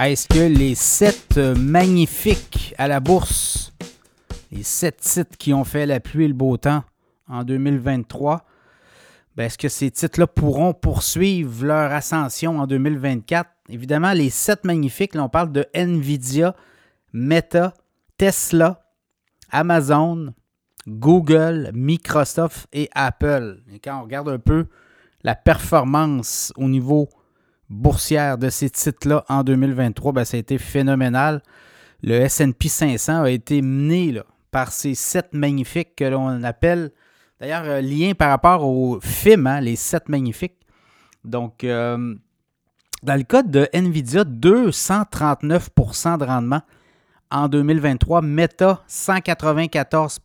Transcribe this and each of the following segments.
Est-ce que les sept magnifiques à la bourse, les sept titres qui ont fait la pluie et le beau temps en 2023, ben, est-ce que ces titres-là pourront poursuivre leur ascension en 2024? Évidemment, les sept magnifiques, là, on parle de Nvidia, Meta, Tesla, Amazon, Google, Microsoft et Apple. Et quand on regarde un peu la performance au niveau boursière de ces titres-là en 2023, ben, ça a été phénoménal. Le SP 500 a été mené par ces sept magnifiques que l'on appelle, d'ailleurs, euh, lien par rapport au film, hein, les sept magnifiques. Donc, euh, dans le cas de Nvidia, 239% de rendement en 2023, Meta 194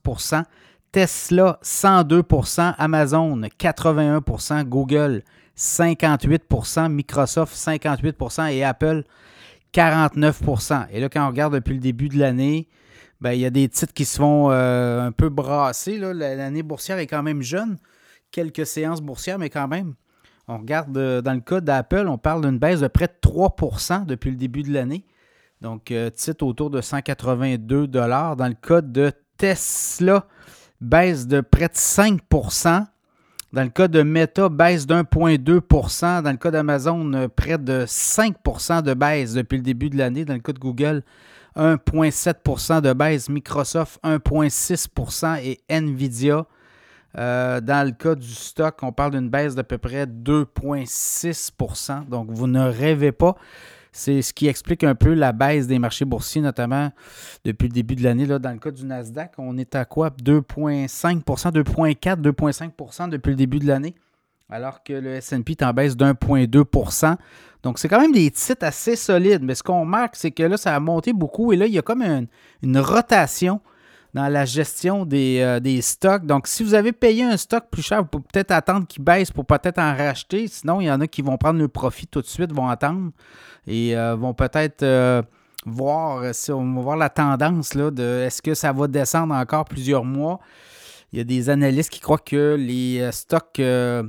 Tesla 102% Amazon 81% Google 58% Microsoft 58% et Apple 49% Et là, quand on regarde depuis le début de l'année, ben, il y a des titres qui se font euh, un peu brasser. L'année boursière est quand même jeune. Quelques séances boursières, mais quand même. On regarde euh, dans le cas d'Apple, on parle d'une baisse de près de 3% depuis le début de l'année. Donc, euh, titre autour de 182 Dans le cas de Tesla, baisse de près de 5% dans le cas de Meta, baisse d'1,2 Dans le cas d'Amazon, euh, près de 5% de baisse depuis le début de l'année. Dans le cas de Google, 1,7% de baisse. Microsoft, 1,6% et Nvidia. Euh, dans le cas du stock, on parle d'une baisse d'à peu près 2,6% Donc, vous ne rêvez pas. C'est ce qui explique un peu la baisse des marchés boursiers, notamment depuis le début de l'année. Dans le cas du Nasdaq, on est à quoi? 2,5 2,4 2,5% depuis le début de l'année, alors que le SP est en baisse d'1,2 Donc, c'est quand même des titres assez solides. Mais ce qu'on remarque, c'est que là, ça a monté beaucoup et là, il y a comme une rotation dans la gestion euh, des, stocks. Donc, si vous avez payé un stock plus cher, vous pouvez peut-être attendre qu'il baisse pour peut-être en racheter. Sinon, il y en a qui vont prendre le profit tout de suite, vont attendre et euh, vont peut-être euh, voir si on va voir la tendance là, de est-ce que ça va descendre encore plusieurs mois. Il y a des analystes qui croient que les stocks. les,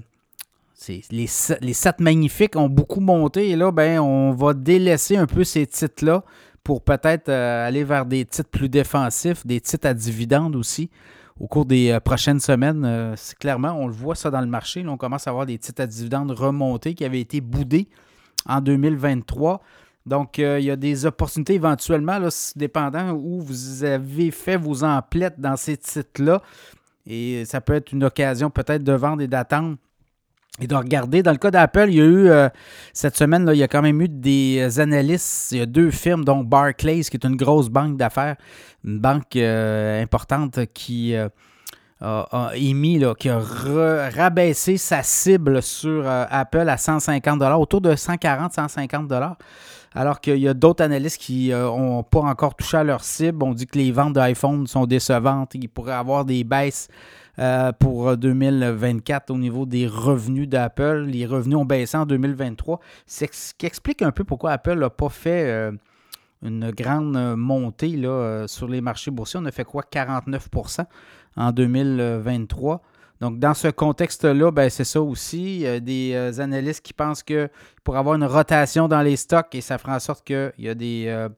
les sept magnifiques ont beaucoup monté et là, ben, on va délaisser un peu ces titres-là pour peut-être euh, aller vers des titres plus défensifs, des titres à dividendes aussi au cours des euh, prochaines semaines. Euh, c'est clairement, on le voit ça dans le marché. on commence à avoir des titres à dividendes remontés qui avaient été boudés en 2023. Donc, il y a des opportunités éventuellement, là, dépendant où vous avez fait vos emplettes dans ces titres-là. Et ça peut être une occasion peut-être de vendre et d'attendre et de regarder. Dans le cas d'Apple, il y a eu euh, cette semaine, là, il y a quand même eu des analystes. Il y a deux firmes, dont Barclays, qui est une grosse banque d'affaires, une banque euh, importante qui euh, a, émis, qui a rabaissé sa cible sur Apple à 150 autour de 140-150 alors qu'il y a d'autres analystes qui n'ont pas encore touché à leur cible. On dit que les ventes d'iPhone sont décevantes. Il pourrait avoir des baisses euh, pour 2024 au niveau des revenus d'Apple. Les revenus ont baissé en 2023. C'est ce qui explique un peu pourquoi Apple n'a pas fait euh, une grande montée là, euh, sur les marchés boursiers. On a fait quoi? 49% en 2023. Donc, dans ce contexte-là, ben, c'est ça aussi. Il y a des analystes qui pensent que pour avoir une rotation dans les stocks, et ça fera en sorte qu'il y a des,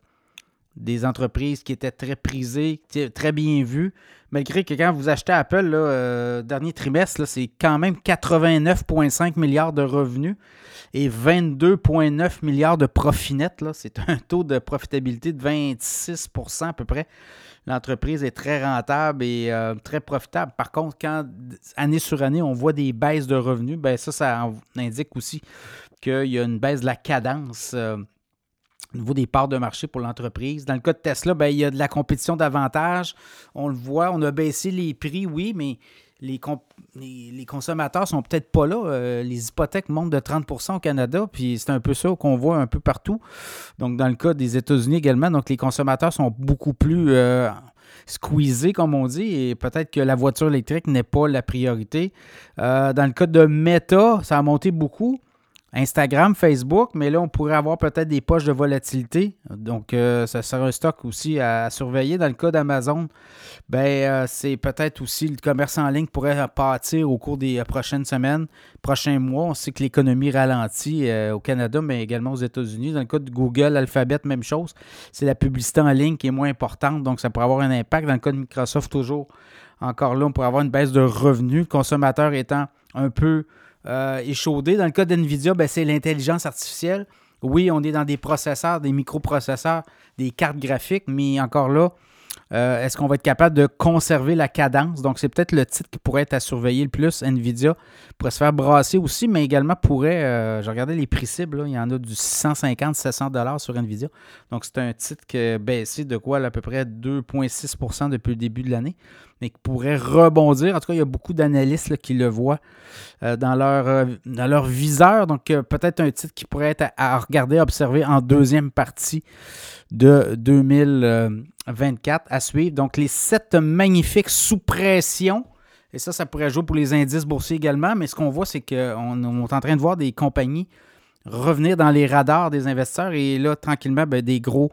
des entreprises qui étaient très prisées, très bien vues, malgré que quand vous achetez Apple, le euh, dernier trimestre, c'est quand même 89,5 milliards de revenus et 22,9 milliards de profit net. C'est un taux de profitabilité de 26% à peu près. L'entreprise est très rentable et euh, très profitable. Par contre, quand année sur année, on voit des baisses de revenus, ben ça, ça indique aussi qu'il y a une baisse de la cadence. Euh, au niveau des parts de marché pour l'entreprise. Dans le cas de Tesla, ben, il y a de la compétition davantage. On le voit, on a baissé les prix, oui, mais les, les, consommateurs sont peut-être pas là. Euh, les hypothèques montent de 30% au Canada, puis c'est un peu ça qu'on voit un peu partout. Donc, dans le cas des États-Unis également, donc les consommateurs sont beaucoup plus euh, squeezés, comme on dit, et peut-être que la voiture électrique n'est pas la priorité. Euh, dans le cas de Meta, ça a monté beaucoup. Instagram, Facebook, mais là, on pourrait avoir peut-être des poches de volatilité. Donc, euh, ça sera un stock aussi à, surveiller. Dans le cas d'Amazon, ben, euh, c'est peut-être aussi le commerce en ligne pourrait partir au cours des euh, prochaines semaines, prochains mois. On sait que l'économie ralentit au Canada, mais également aux États-Unis. Dans le cas de Google, Alphabet, même chose. C'est la publicité en ligne qui est moins importante, donc ça pourrait avoir un impact. Dans le cas de Microsoft, toujours, encore là, on pourrait avoir une baisse de revenus, le consommateur étant un peu euh. Dans le cas d'NVIDIA, ben, c'est l'intelligence artificielle. Oui, on est dans des processeurs, des microprocesseurs, des cartes graphiques, mais encore là, euh, est-ce qu'on va être capable de conserver la cadence? Donc, c'est peut-être le titre qui pourrait être à surveiller le plus. Nvidia pourrait se faire brasser aussi, mais également pourrait, euh, je regardais les prix cibles, il y en a du 650-700 sur Nvidia. Donc, c'est un titre qui a baissé de quoi à peu près 2,6% depuis le début de l'année, mais qui pourrait rebondir. En tout cas, il y a beaucoup d'analystes qui le voient euh, dans, leur, dans viseur. Donc, peut-être un titre qui pourrait être à, regarder, à observer en deuxième partie de 2024 à suivre. Donc, les sept magnifiques sous pression. Et ça, ça pourrait jouer pour les indices boursiers également. Mais ce qu'on voit, c'est qu'on est en train de voir des compagnies revenir dans les radars des investisseurs. Et là, tranquillement, ben, des gros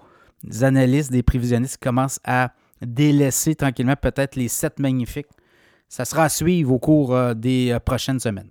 analystes, des prévisionnistes commencent à délaisser tranquillement peut-être les sept magnifiques. Ça sera à suivre au cours euh, des euh, prochaines semaines.